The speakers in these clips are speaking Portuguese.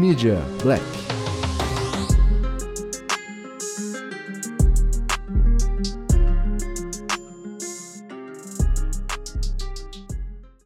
Media Black.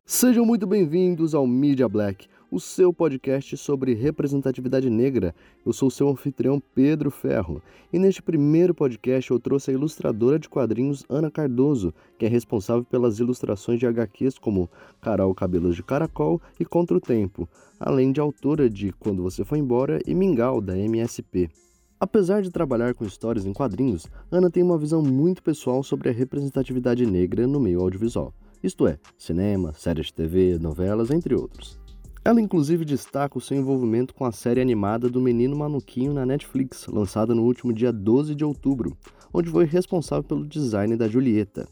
Sejam muito bem-vindos ao Media Black, o seu podcast sobre representatividade negra. Eu sou seu anfitrião Pedro Ferro e neste primeiro podcast eu trouxe a ilustradora de quadrinhos Ana Cardoso, que é responsável pelas ilustrações de HQs como Carol Cabelos de Caracol e Contra o Tempo, além de autora de Quando Você Foi Embora e Mingau, da MSP. Apesar de trabalhar com histórias em quadrinhos, Ana tem uma visão muito pessoal sobre a representatividade negra no meio audiovisual, isto é, cinema, séries de TV, novelas, entre outros. Ela inclusive destaca o seu envolvimento com a série animada do Menino Manuquinho na Netflix, lançada no último dia 12 de outubro, onde foi responsável pelo design da Julieta.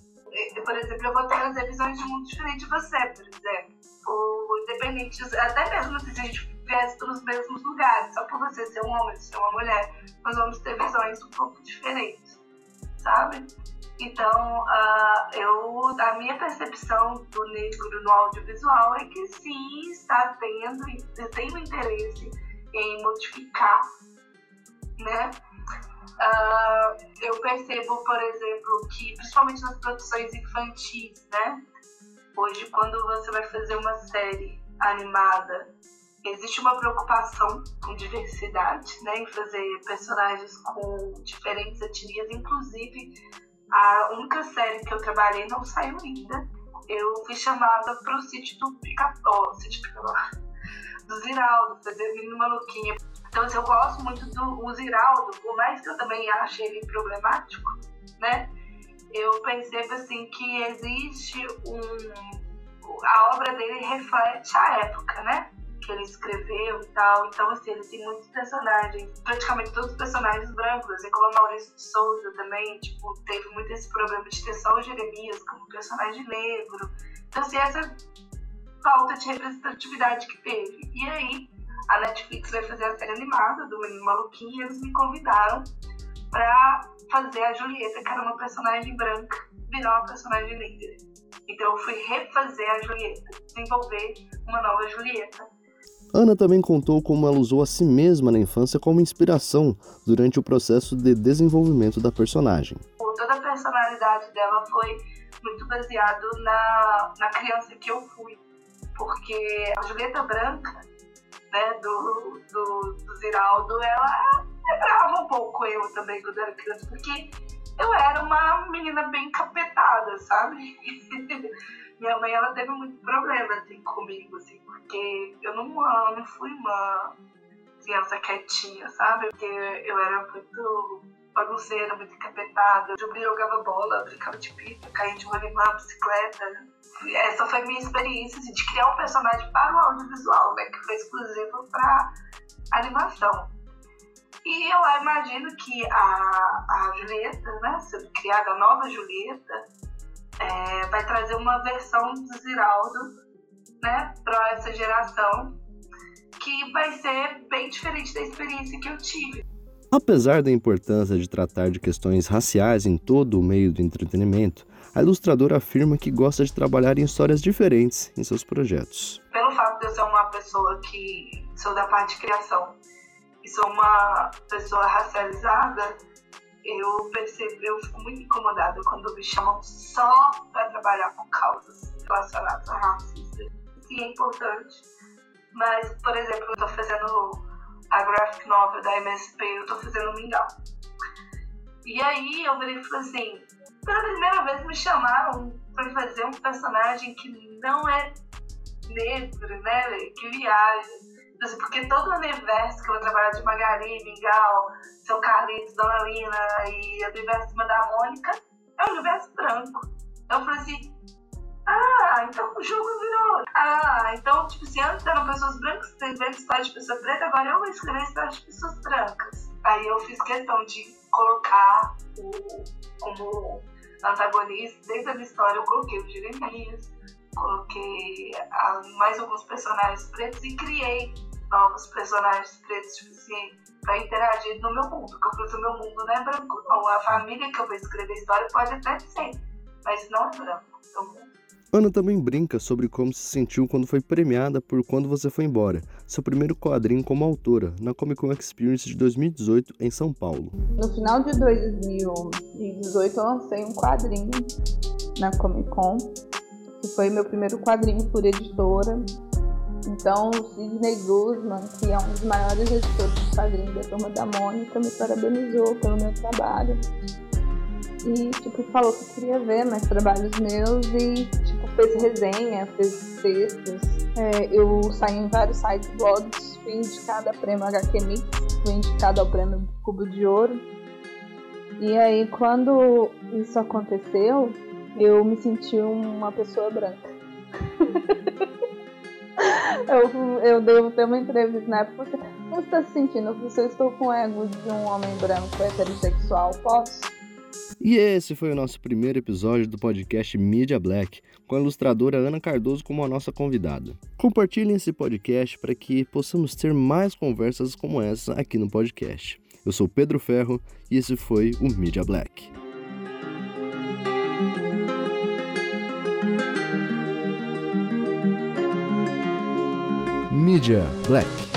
Por exemplo, eu vou trazer visões de mundo diferente de você, por exemplo. Ou independente, até mesmo se a gente viesse nos mesmos lugares, só por você ser um homem, ser uma mulher, nós vamos ter visões um pouco diferentes, sabe? Então, uh, eu, a minha percepção do negro no audiovisual é que sim, está tendo, tem um interesse em modificar, né? Uh, eu percebo, por exemplo, que principalmente nas produções infantis, né? Hoje, quando você vai fazer uma série animada, existe uma preocupação com diversidade, né? Em fazer personagens com diferentes etnias, inclusive a única série que eu trabalhei não saiu ainda. Eu fui chamada pro sítio do Pica-Pau, sítio Pica-Pau, do Ziraldo, fazer Menino Maluquinha. Então, assim, eu gosto muito do Ziraldo, por mais que eu também ache ele problemático, né? Eu percebo, assim, que existe um... A obra dele reflete a época, né? Que ele escreveu e tal. Então, assim, ele tem muitos personagens, praticamente todos os personagens brancos, assim como a Maurício de Souza também, tipo, teve muito esse problema de ter só o Jeremias como personagem negro. Então, assim, essa falta de representatividade que teve. E aí, a Netflix vai fazer a série animada do Menino Maluquinho e eles me convidaram pra fazer a Julieta, que era uma personagem branca, virar uma personagem negra. Então eu fui refazer a Julieta, desenvolver uma nova Julieta. Ana também contou como ela usou a si mesma na infância como inspiração durante o processo de desenvolvimento da personagem. Toda a personalidade dela foi muito baseado na, na criança que eu fui, porque a Julieta Branca, né, do, do, do Ziraldo, ela lembrava um pouco eu também quando era criança, porque eu era uma menina bem capetada, sabe? minha mãe ela teve muito problema assim comigo, assim, porque eu não, eu não fui uma criança quietinha, sabe? Porque eu era muito bagunceira, muito encapetada. Eu jogava bola, brincava de pipa, caía de rolimã, bicicleta. Essa foi minha experiência assim, de criar um personagem para o audiovisual, né? Que foi exclusivo para animação. E eu imagino que a, a Julieta, né? Sendo criada a nova Julieta, é, vai trazer uma versão do Ziraldo né, para essa geração que vai ser bem diferente da experiência que eu tive. Apesar da importância de tratar de questões raciais em todo o meio do entretenimento, a ilustradora afirma que gosta de trabalhar em histórias diferentes em seus projetos. Pelo fato de eu ser uma pessoa que sou da parte de criação e sou uma pessoa racializada, eu percebo, eu fico muito incomodada quando me chamam só para trabalhar com causas relacionadas a racismo. Sim, é importante. Mas, por exemplo, eu estou fazendo a graphic novel da MSP, eu estou fazendo Mingau. E aí eu virei e falei assim, pela primeira vez me chamaram para fazer um personagem que não é negro, né, que viaja assim, porque todo o universo que eu vou trabalhar de Magali, Mingau, Seu Carlitos, Dona Lina e o universo da Mônica é um universo branco. Eu falei assim, ah, então o jogo virou. Ah, então, tipo, se antes eram pessoas brancas escrevendo história de pessoa preta, agora eu vou escrever história de pessoas brancas. Aí eu fiz questão de colocar o, como antagonista, desde a minha história eu coloquei o Jeremias, coloquei ah, mais alguns personagens pretos e criei novos personagens pretos, assim, pra interagir no meu mundo. Porque eu falei, o meu mundo não é branco, não. A família que eu vou escrever a história pode até ser, mas não é branco. Mundo. Ana também brinca sobre como se sentiu quando foi premiada por Quando Você Foi Embora, seu primeiro quadrinho como autora, na Comic Con Experience de 2018 em São Paulo. No final de 2018 eu lancei um quadrinho na Comic Con, que foi meu primeiro quadrinho por editora. Então o Sidney Guzman, que é um dos maiores editores de quadrinhos da Turma da Mônica, me parabenizou pelo meu trabalho e tipo falou que queria ver mais trabalhos meus e tipo fez resenha, fez textos. É, eu saí em vários sites blogs, fui indicada a prêmio HQ Mix, fui indicada ao prêmio Cubo de Ouro. E aí quando isso aconteceu, eu me senti uma pessoa branca. eu, eu devo ter uma entrevista na época. Como você está se sentindo? Se eu estou com o ego de um homem branco heterossexual, posso? E esse foi o nosso primeiro episódio do podcast Media Black, com a ilustradora Ana Cardoso como a nossa convidada. Compartilhem esse podcast para que possamos ter mais conversas como essa aqui no podcast. Eu sou Pedro Ferro e esse foi o Media Black. Media Black.